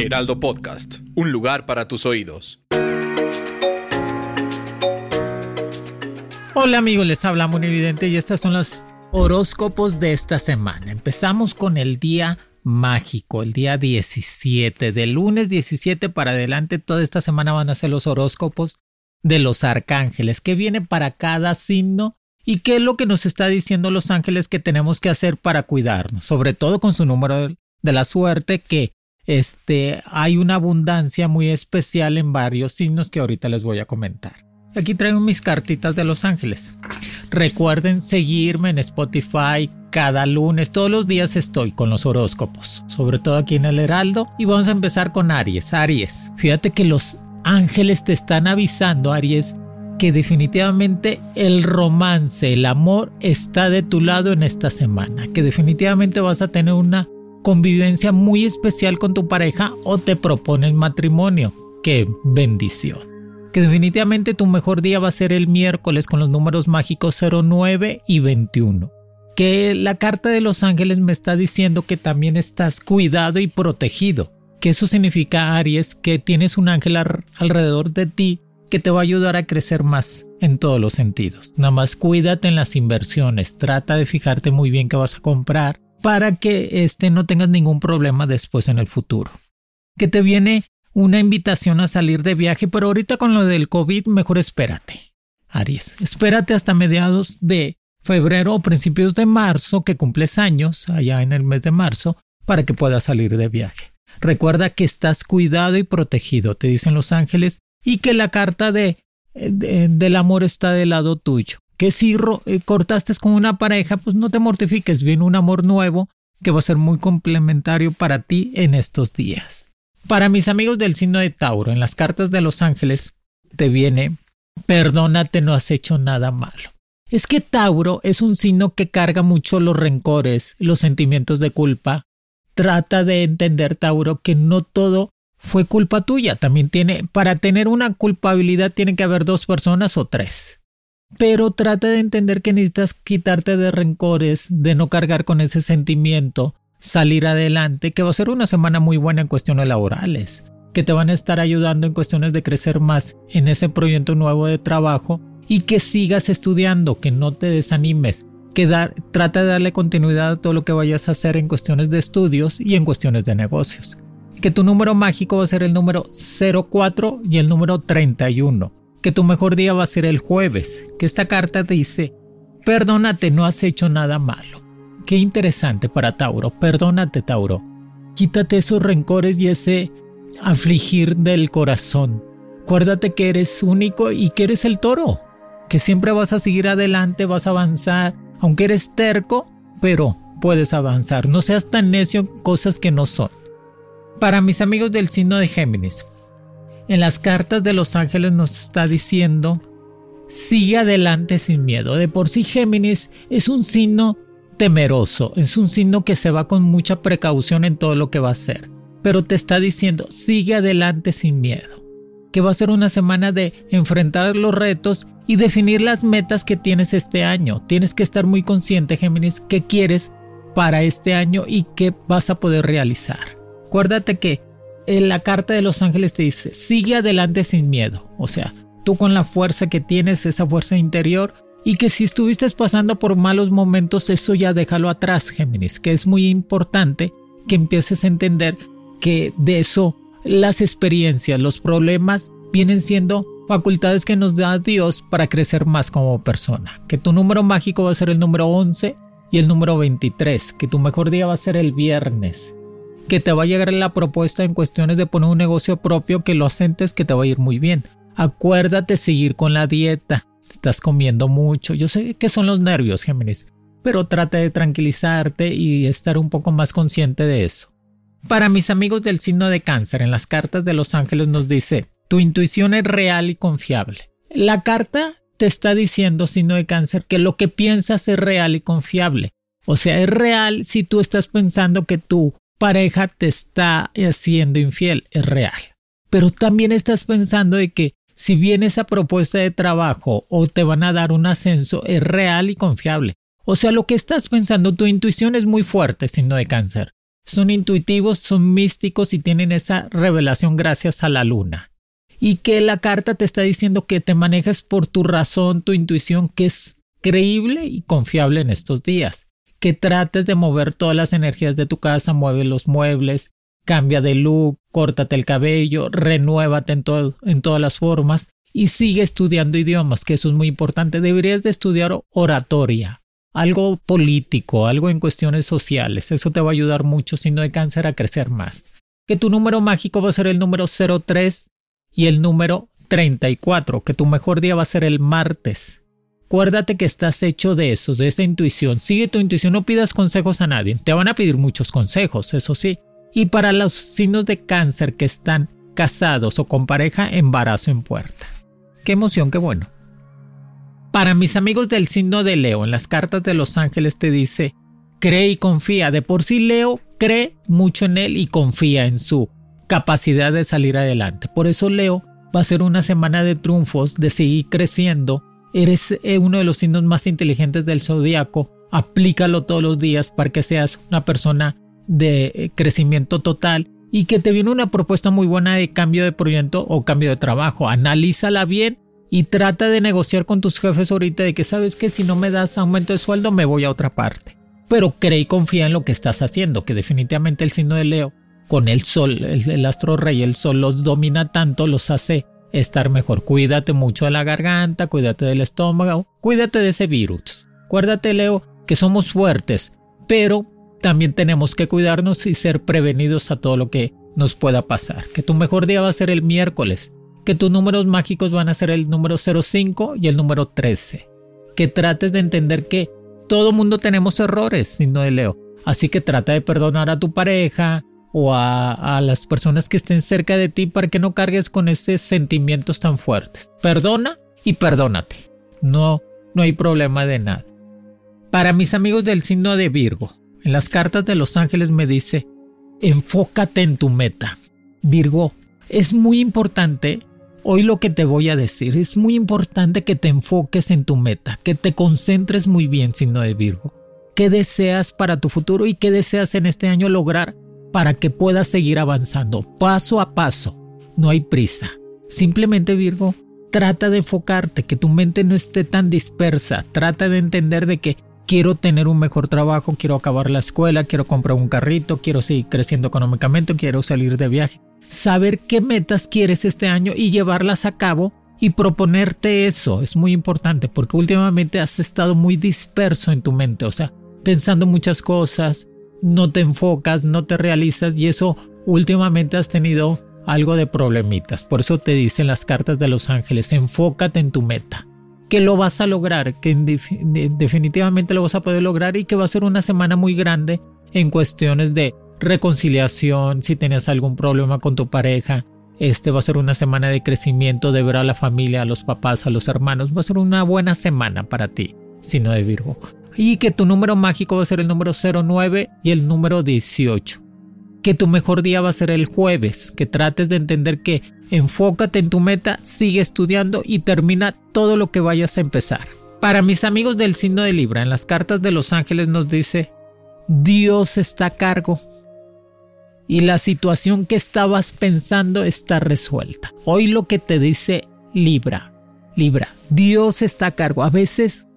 Heraldo Podcast, un lugar para tus oídos. Hola amigos, les habla Evidente y estas son los horóscopos de esta semana. Empezamos con el día mágico, el día 17, del lunes 17 para adelante, toda esta semana van a ser los horóscopos de los arcángeles, que viene para cada signo y qué es lo que nos está diciendo los ángeles que tenemos que hacer para cuidarnos, sobre todo con su número de la suerte, que este, hay una abundancia muy especial en varios signos que ahorita les voy a comentar. Aquí traigo mis cartitas de los ángeles. Recuerden seguirme en Spotify, cada lunes, todos los días estoy con los horóscopos, sobre todo aquí en el Heraldo. Y vamos a empezar con Aries. Aries, fíjate que los ángeles te están avisando, Aries, que definitivamente el romance, el amor está de tu lado en esta semana, que definitivamente vas a tener una convivencia muy especial con tu pareja o te proponen matrimonio. ¡Qué bendición! Que definitivamente tu mejor día va a ser el miércoles con los números mágicos 09 y 21 que la carta de los ángeles me está diciendo que también estás cuidado y protegido. Que eso significa, Aries, que tienes un ángel alrededor de ti que te va a ayudar a crecer más en todos los sentidos. Nada más cuídate en las inversiones, trata de fijarte muy bien qué vas a comprar para que este no tengas ningún problema después en el futuro. Que te viene una invitación a salir de viaje, pero ahorita con lo del COVID mejor espérate. Aries, espérate hasta mediados de febrero o principios de marzo, que cumples años, allá en el mes de marzo, para que puedas salir de viaje. Recuerda que estás cuidado y protegido, te dicen los ángeles, y que la carta de, del amor está del lado tuyo. Que si eh, cortaste con una pareja, pues no te mortifiques, viene un amor nuevo que va a ser muy complementario para ti en estos días. Para mis amigos del signo de Tauro, en las cartas de los ángeles te viene, perdónate, no has hecho nada malo. Es que Tauro es un signo que carga mucho los rencores, los sentimientos de culpa. Trata de entender, Tauro, que no todo fue culpa tuya. También tiene, para tener una culpabilidad tiene que haber dos personas o tres. Pero trata de entender que necesitas quitarte de rencores, de no cargar con ese sentimiento, salir adelante, que va a ser una semana muy buena en cuestiones laborales, que te van a estar ayudando en cuestiones de crecer más en ese proyecto nuevo de trabajo y que sigas estudiando, que no te desanimes, que trata de darle continuidad a todo lo que vayas a hacer en cuestiones de estudios y en cuestiones de negocios. Que tu número mágico va a ser el número 04 y el número 31. Que tu mejor día va a ser el jueves. Que esta carta dice, perdónate, no has hecho nada malo. Qué interesante para Tauro. Perdónate, Tauro. Quítate esos rencores y ese afligir del corazón. Acuérdate que eres único y que eres el toro que siempre vas a seguir adelante, vas a avanzar, aunque eres terco, pero puedes avanzar. No seas tan necio en cosas que no son. Para mis amigos del signo de Géminis, en las cartas de los ángeles nos está diciendo, sigue adelante sin miedo. De por sí Géminis es un signo temeroso, es un signo que se va con mucha precaución en todo lo que va a hacer, pero te está diciendo, sigue adelante sin miedo que va a ser una semana de enfrentar los retos y definir las metas que tienes este año. Tienes que estar muy consciente, Géminis, qué quieres para este año y qué vas a poder realizar. Acuérdate que en la carta de los ángeles te dice, sigue adelante sin miedo. O sea, tú con la fuerza que tienes, esa fuerza interior, y que si estuviste pasando por malos momentos, eso ya déjalo atrás, Géminis, que es muy importante que empieces a entender que de eso las experiencias, los problemas vienen siendo facultades que nos da Dios para crecer más como persona. Que tu número mágico va a ser el número 11 y el número 23. Que tu mejor día va a ser el viernes. Que te va a llegar la propuesta en cuestiones de poner un negocio propio que lo asentes que te va a ir muy bien. Acuérdate seguir con la dieta. Estás comiendo mucho. Yo sé que son los nervios, Géminis. pero trata de tranquilizarte y estar un poco más consciente de eso. Para mis amigos del signo de cáncer, en las cartas de los ángeles nos dice, tu intuición es real y confiable. La carta te está diciendo, signo de cáncer, que lo que piensas es real y confiable. O sea, es real si tú estás pensando que tu pareja te está haciendo infiel, es real. Pero también estás pensando de que si viene esa propuesta de trabajo o te van a dar un ascenso, es real y confiable. O sea, lo que estás pensando, tu intuición es muy fuerte, signo de cáncer. Son intuitivos, son místicos y tienen esa revelación gracias a la luna y que la carta te está diciendo que te manejas por tu razón, tu intuición, que es creíble y confiable en estos días. Que trates de mover todas las energías de tu casa, mueve los muebles, cambia de look, córtate el cabello, renuévate en, en todas las formas y sigue estudiando idiomas, que eso es muy importante. Deberías de estudiar oratoria, algo político, algo en cuestiones sociales. Eso te va a ayudar mucho, si no de cáncer, a crecer más. Que tu número mágico va a ser el número 03 y el número 34, que tu mejor día va a ser el martes. Acuérdate que estás hecho de eso, de esa intuición. Sigue tu intuición, no pidas consejos a nadie. Te van a pedir muchos consejos, eso sí. Y para los signos de cáncer que están casados o con pareja, embarazo en puerta. Qué emoción, qué bueno. Para mis amigos del signo de Leo, en las cartas de los ángeles te dice, cree y confía. De por sí Leo cree mucho en él y confía en su capacidad de salir adelante. Por eso Leo va a ser una semana de triunfos, de seguir creciendo. Eres eh, uno de los signos más inteligentes del zodiaco. Aplícalo todos los días para que seas una persona de eh, crecimiento total y que te viene una propuesta muy buena de cambio de proyecto o cambio de trabajo. Analízala bien y trata de negociar con tus jefes ahorita de que sabes que si no me das aumento de sueldo me voy a otra parte. Pero cree y confía en lo que estás haciendo, que definitivamente el signo de Leo con el sol, el, astro rey, el sol los domina tanto, los hace estar mejor. Cuídate mucho de la garganta, cuídate del estómago, cuídate de ese virus. Acuérdate, Leo, que somos fuertes, pero también tenemos que cuidarnos y ser prevenidos a todo lo que nos pueda pasar. Que tu mejor día va a ser el miércoles, que tus números mágicos van a ser el número 05 y el número 13. Que trates de entender que todo mundo tenemos errores, signo de Leo. Así que trata de perdonar a tu pareja, o a, las personas que estén cerca de ti para que no cargues con esos sentimientos tan fuertes. Perdona y perdónate. No, no hay problema de nada. Para mis amigos del signo de Virgo, en las cartas de los ángeles me dice, enfócate en tu meta. Virgo, es muy importante, hoy lo que te voy a decir, es muy importante que te enfoques en tu meta, que te concentres muy bien, signo de Virgo. ¿Qué deseas para tu futuro y qué deseas en este año lograr para que puedas seguir avanzando paso a paso. No hay prisa. Simplemente Virgo, trata de enfocarte, que tu mente no esté tan dispersa. Trata de entender de que quiero tener un mejor trabajo, quiero acabar la escuela, quiero comprar un carrito, quiero seguir creciendo económicamente, quiero salir de viaje. Saber qué metas quieres este año y llevarlas a cabo y proponerte eso es muy importante porque últimamente has estado muy disperso en tu mente, o sea, pensando muchas cosas, no te enfocas, no te realizas y eso últimamente has tenido algo de problemitas. Por eso te dicen las cartas de los ángeles, enfócate en tu meta, que lo vas a lograr, que definitivamente lo vas a poder lograr y que va a ser una semana muy grande en cuestiones de reconciliación, si tenías algún problema con tu pareja. Este va a ser una semana de crecimiento, de ver a la familia, a los papás, a los hermanos. Va a ser una buena semana para ti, si no de Virgo y que tu número mágico va a ser el número 09 y el número 18. Que tu mejor día va a ser el jueves, que trates de entender que enfócate en tu meta, sigue estudiando y termina todo lo que vayas a empezar. Para mis amigos del signo de Libra, en las cartas de los ángeles nos dice, Dios está a cargo y la situación que estabas pensando está resuelta. Hoy lo que te dice Libra, Libra, Dios está a cargo. A veces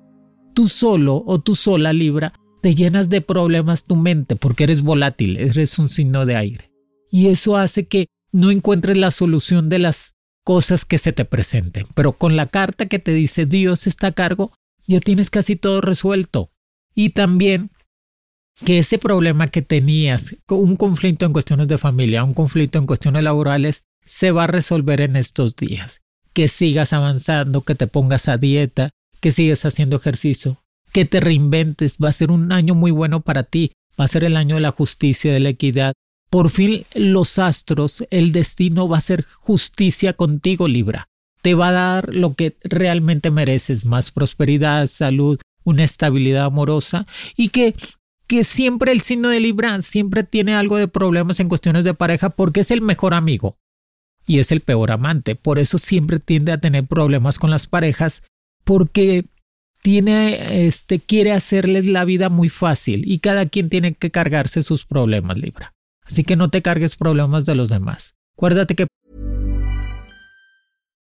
tú solo o tú sola Libra te llenas de problemas tu mente porque eres volátil, eres un signo de aire. Y eso hace que no encuentres la solución de las cosas que se te presenten. Pero con la carta que te dice Dios está a cargo, ya tienes casi todo resuelto. Y también que ese problema que tenías, un conflicto en cuestiones de familia, un conflicto en cuestiones laborales, se va a resolver en estos días. Que sigas avanzando, que te pongas a dieta, que sigues haciendo ejercicio. que te reinventes. Va a ser un año muy bueno para ti. Va a ser el año de la justicia, de la equidad. Por fin los astros, el destino va a ser justicia contigo, Libra. Te va a dar lo que realmente mereces, más prosperidad, salud, una estabilidad amorosa y que que siempre el signo de Libra siempre tiene algo de problemas en cuestiones de pareja porque es el mejor amigo y es el peor amante. Por eso siempre tiende a tener problemas con las parejas porque tiene este quiere hacerles la vida muy fácil y cada quien tiene que cargarse sus problemas, Libra. Así que no te cargues problemas de los demás. Acuérdate que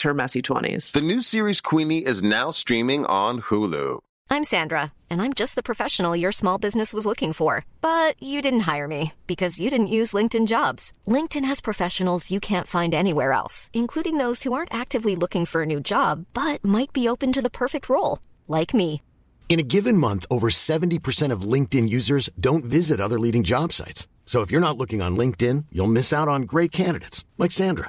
her messy 20s. The new series Queenie is now streaming on Hulu. I'm Sandra, and I'm just the professional your small business was looking for. But you didn't hire me because you didn't use LinkedIn jobs. LinkedIn has professionals you can't find anywhere else, including those who aren't actively looking for a new job but might be open to the perfect role, like me. In a given month, over 70% of LinkedIn users don't visit other leading job sites. So if you're not looking on LinkedIn, you'll miss out on great candidates like Sandra.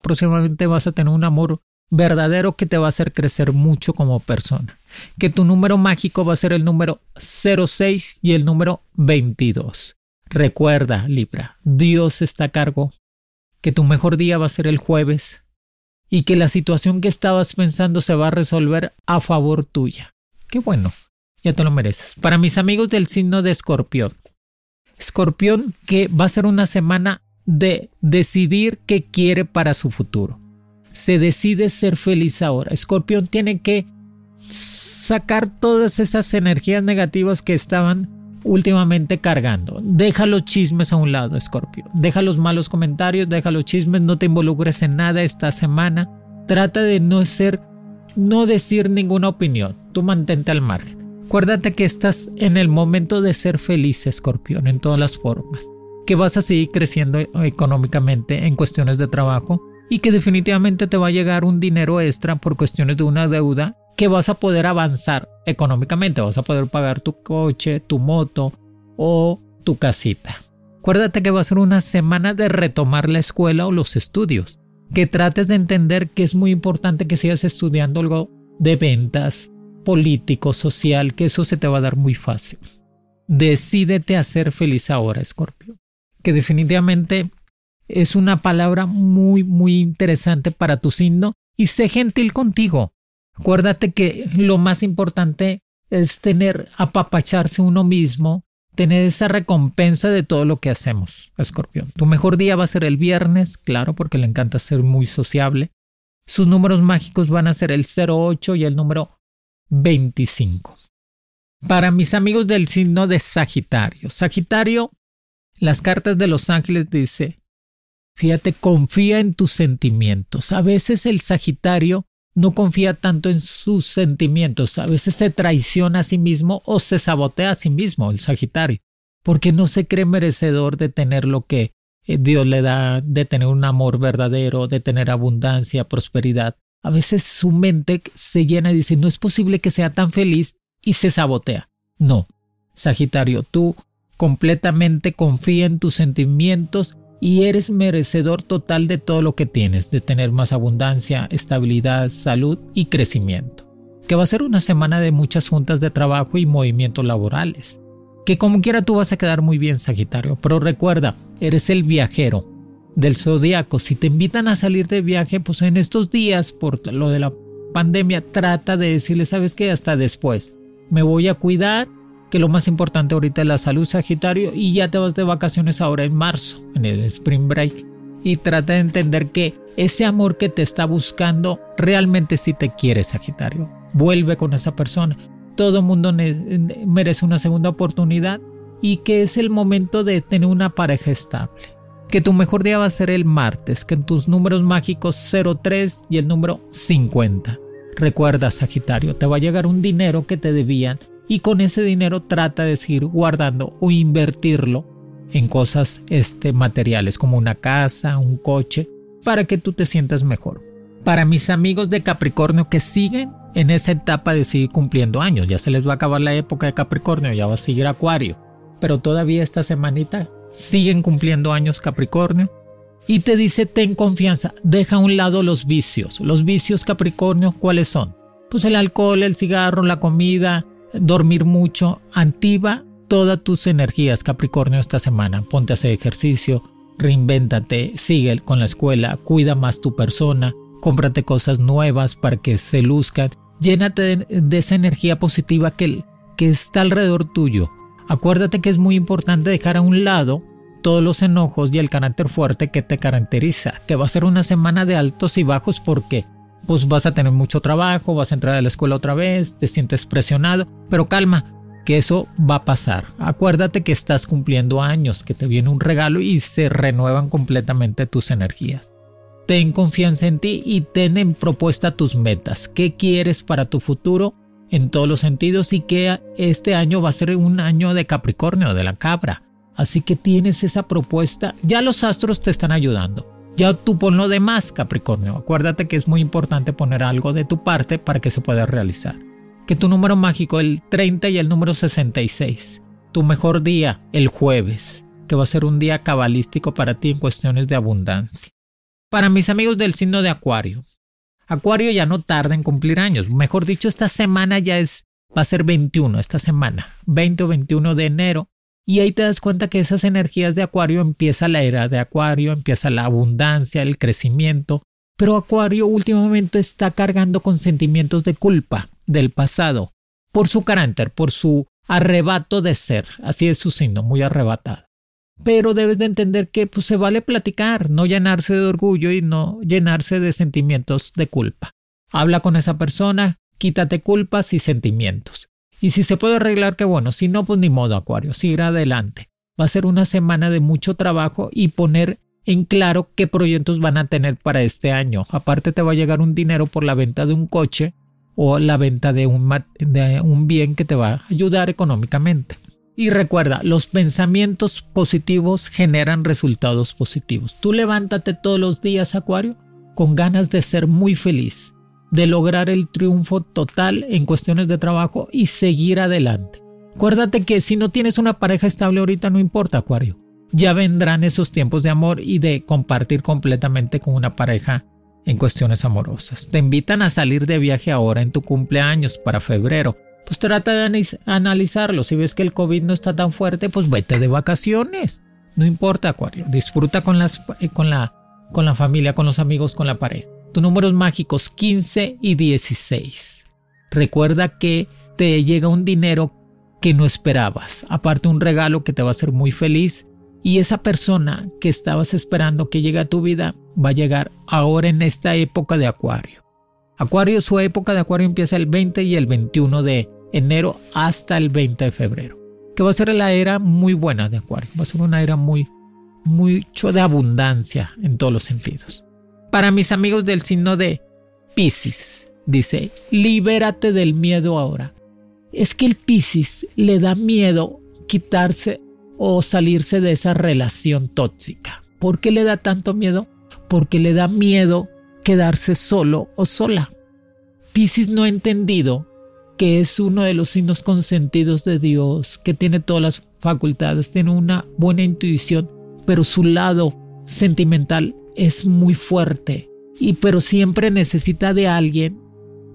Próximamente vas a tener un amor verdadero que te va a hacer crecer mucho como persona. Que tu número mágico va a ser el número 06 y el número 22. Recuerda, Libra, Dios está a cargo, que tu mejor día va a ser el jueves y que la situación que estabas pensando se va a resolver a favor tuya. Qué bueno, ya te lo mereces. Para mis amigos del signo de Escorpión, Escorpión que va a ser una semana de decidir qué quiere para su futuro. Se decide ser feliz ahora. Escorpión tiene que sacar todas esas energías negativas que estaban últimamente cargando. Deja los chismes a un lado, Escorpio. Deja los malos comentarios, deja los chismes, no te involucres en nada esta semana. Trata de no ser, no decir ninguna opinión. Tú mantente al margen. Acuérdate que estás en el momento de ser feliz, Escorpión, en todas las formas que vas a seguir creciendo económicamente en cuestiones de trabajo y que definitivamente te va a llegar un dinero extra por cuestiones de una deuda que vas a poder avanzar económicamente, vas a poder pagar tu coche, tu moto o tu casita. Acuérdate que va a ser una semana de retomar la escuela o los estudios, que trates de entender que es muy importante que sigas estudiando algo de ventas, político, social, que eso se te va a dar muy fácil. Decídete a ser feliz ahora, Scorpio que definitivamente es una palabra muy, muy interesante para tu signo y sé gentil contigo. Acuérdate que lo más importante es tener, apapacharse uno mismo, tener esa recompensa de todo lo que hacemos, Escorpión. Tu mejor día va a ser el viernes, claro, porque le encanta ser muy sociable. Sus números mágicos van a ser el 08 y el número 25. Para mis amigos del signo de Sagitario, Sagitario las cartas de los ángeles dice, fíjate, confía en tus sentimientos. A veces el Sagitario no confía tanto en sus sentimientos, a veces se traiciona a sí mismo o se sabotea a sí mismo el Sagitario, porque no se cree merecedor de tener lo que eh, Dios le da, de tener un amor verdadero, de tener abundancia, prosperidad. A veces su mente se llena y dice, no es posible que sea tan feliz y se sabotea. No, Sagitario, tú completamente confía en tus sentimientos y eres merecedor total de todo lo que tienes, de tener más abundancia, estabilidad, salud y crecimiento. Que va a ser una semana de muchas juntas de trabajo y movimientos laborales. Que como quiera tú vas a quedar muy bien, Sagitario, pero recuerda, eres el viajero del zodiaco. Si te invitan a salir de viaje, pues en estos días, por lo de la pandemia, trata de decirle, ¿sabes qué? Hasta después me voy a cuidar, que lo más importante ahorita es la salud Sagitario y ya te vas de vacaciones ahora en marzo, en el Spring Break. Y trata de entender que ese amor que te está buscando realmente sí te quiere Sagitario. Vuelve con esa persona. Todo mundo merece una segunda oportunidad y que es el momento de tener una pareja estable. Que tu mejor día va a ser el martes, que en tus números mágicos 03 y el número 50. Recuerda, Sagitario, te va a llegar un dinero que te debían y con ese dinero trata de seguir guardando o invertirlo en cosas este, materiales como una casa, un coche, para que tú te sientas mejor. Para mis amigos de Capricornio que siguen en esa etapa de seguir cumpliendo años, ya se les va a acabar la época de Capricornio, ya va a seguir Acuario, pero todavía esta semanita siguen cumpliendo años Capricornio y te dice ten confianza, deja a un lado los vicios. Los vicios Capricornio, ¿cuáles son? Pues el alcohol, el cigarro, la comida, dormir mucho, antiva todas tus energías Capricornio esta semana. Ponte a hacer ejercicio, reinvéntate, sigue con la escuela, cuida más tu persona, cómprate cosas nuevas para que se luzcan, llénate de, esa energía positiva que, que está alrededor tuyo. Acuérdate que es muy importante dejar a un lado todos los enojos y el carácter fuerte que te caracteriza, que va a ser una semana de altos y bajos porque pues vas a tener mucho trabajo, vas a entrar a la escuela otra vez, te sientes presionado, pero calma, que eso va a pasar. Acuérdate que estás cumpliendo años, que te viene un regalo y se renuevan completamente tus energías. Ten confianza en ti y ten en propuesta tus metas. ¿Qué quieres para tu futuro? En todos los sentidos y que este año va a ser un año de Capricornio, de la cabra. Así que tienes esa propuesta. Ya los astros te están ayudando. Ya tú pon lo demás, Capricornio. Acuérdate que es muy importante poner algo de tu parte para que se pueda realizar. Que tu número mágico, el 30 y el número 66. Tu mejor día, el jueves, que va a ser un día cabalístico para ti en cuestiones de abundancia. Para mis amigos del signo de Acuario. Acuario ya no tarda en cumplir años. Mejor dicho, esta semana ya es, va a ser 21, esta semana, 20 o 21 de enero y ahí te das cuenta que esas energías de Acuario empieza la era de Acuario, empieza la abundancia, el crecimiento, pero Acuario últimamente está cargando con sentimientos de culpa del pasado, por su carácter, por su arrebato de ser, así es su signo, muy arrebatado. Pero debes de entender que pues, se vale platicar, no llenarse de orgullo y no llenarse de sentimientos de culpa. Habla con esa persona, quítate culpas y sentimientos. Y si se puede arreglar, qué bueno. Si no, pues ni modo, Acuario. Seguir adelante. Va a ser una semana de mucho trabajo y poner en claro qué proyectos van a tener para este año. Aparte te va a llegar un dinero por la venta de un coche o la venta de un bien que te va a ayudar económicamente. Y recuerda, los pensamientos positivos generan resultados positivos. Tú levántate todos los días, Acuario, con ganas de ser muy feliz de lograr el triunfo total en cuestiones de trabajo y seguir adelante. Acuérdate que si no tienes una pareja estable ahorita no importa, Acuario. Ya vendrán esos tiempos de amor y de compartir completamente con una pareja en cuestiones amorosas. Te invitan a salir de viaje ahora en tu cumpleaños para febrero. Pues trata de analizarlo. Si ves que el COVID no está tan fuerte, pues vete de vacaciones. No importa, Acuario. Disfruta con, eh, con la familia, con los amigos, con la pareja tus números mágicos 15 y 16. Recuerda que te llega un dinero que no esperabas, aparte un regalo que te va a hacer muy feliz y esa persona que estabas esperando que llegue a tu vida va a llegar ahora en esta época de Acuario. Acuario, su época de Acuario empieza el 20 y el 21 de enero hasta el 20 de febrero, que va a ser la era muy buena de Acuario, va a ser una era muy, mucho de abundancia en todos los sentidos. Para mis amigos del signo de Pisces, dice, libérate del miedo ahora. Es que el Pisces le da miedo quitarse o salirse de esa relación tóxica. ¿Por qué le da tanto miedo? Porque le da miedo quedarse solo o sola. Pisces no ha entendido que es uno de los signos consentidos de Dios, que tiene todas las facultades, tiene una buena intuición, pero su lado sentimental es muy fuerte y pero siempre necesita de alguien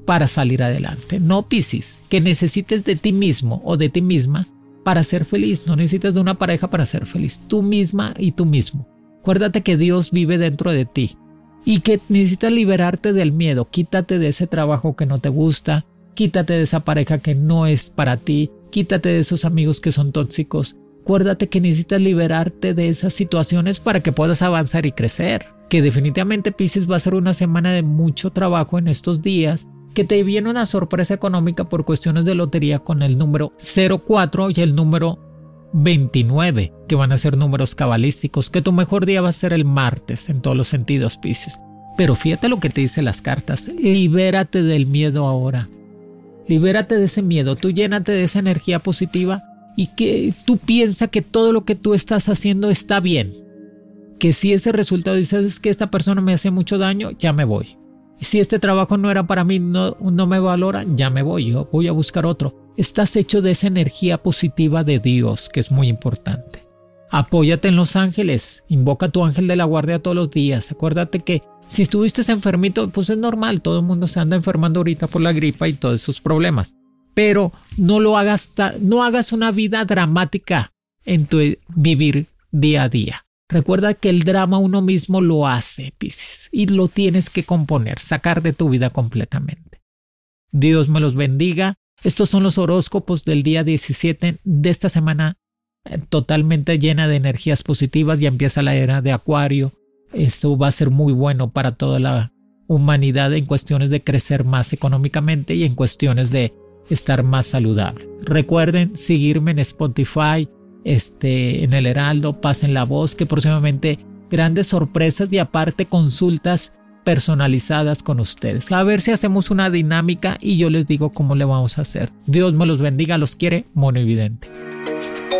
para salir adelante. No Piscis, que necesites de ti mismo o de ti misma para ser feliz. No necesitas de una pareja para ser feliz. Tú misma y tú mismo. Acuérdate que Dios vive dentro de ti y que necesitas liberarte del miedo. Quítate de ese trabajo que no te gusta, Quítate de esa pareja que no es para ti. Quítate de esos amigos que son tóxicos. Acuérdate que necesitas liberarte de esas situaciones para que puedas avanzar y crecer. Que definitivamente Pisces va a ser una semana de mucho trabajo en estos días. Que te viene una sorpresa económica por cuestiones de lotería con el número 04 y el número 29, que van a ser números cabalísticos. Que tu mejor día va a ser el martes en todos los sentidos, Pisces. Pero fíjate lo que te dicen las cartas. Libérate del miedo ahora. Libérate de ese miedo, tú llénate de esa energía positiva y que tú piensas que todo lo que tú estás haciendo está bien. Que si ese resultado dices que esta persona me hace mucho daño, ya me voy. Si este trabajo no era para mí, no, no me valora, ya me voy, yo voy a buscar otro. Estás hecho de esa energía positiva de Dios, que es muy importante. Apóyate en los ángeles, invoca a tu ángel de la guardia todos los días. Acuérdate que si estuviste enfermito, pues es normal, todo el mundo se anda enfermando ahorita por la gripa y todos esos problemas. Pero no lo hagas, no hagas una vida dramática en tu vivir día a día. Recuerda que el drama uno mismo lo hace, Piscis, y lo tienes que componer, sacar de tu vida completamente. Dios me los bendiga. Estos son los horóscopos del día 17 de esta semana eh, totalmente llena de energías positivas. Ya empieza la era de Acuario, esto va a ser muy bueno para toda la humanidad en cuestiones de crecer más económicamente y en cuestiones de estar más saludable. Recuerden seguirme en Spotify, este, en el Heraldo, pasen la voz que próximamente grandes sorpresas y aparte consultas personalizadas con ustedes. A ver si hacemos una dinámica y yo les digo cómo le vamos a hacer. Dios me los bendiga, los quiere, mono evidente.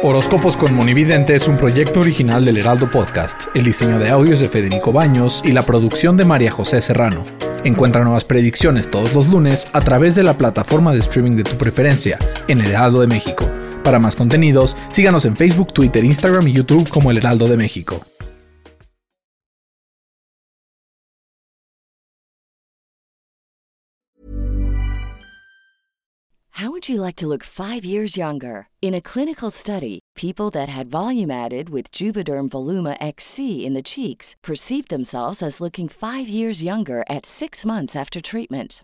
Horóscopos con Monividente es un proyecto original del Heraldo Podcast. El diseño de audios de Federico Baños y la producción de María José Serrano. Encuentra nuevas predicciones todos los lunes a través de la plataforma de streaming de tu preferencia, en El Heraldo de México. Para más contenidos, síganos en Facebook, Twitter, Instagram y YouTube como El Heraldo de México. How would you like to look five years younger? In a clinical study, people that had volume added with Juvederm Voluma XC in the cheeks perceived themselves as looking five years younger at six months after treatment.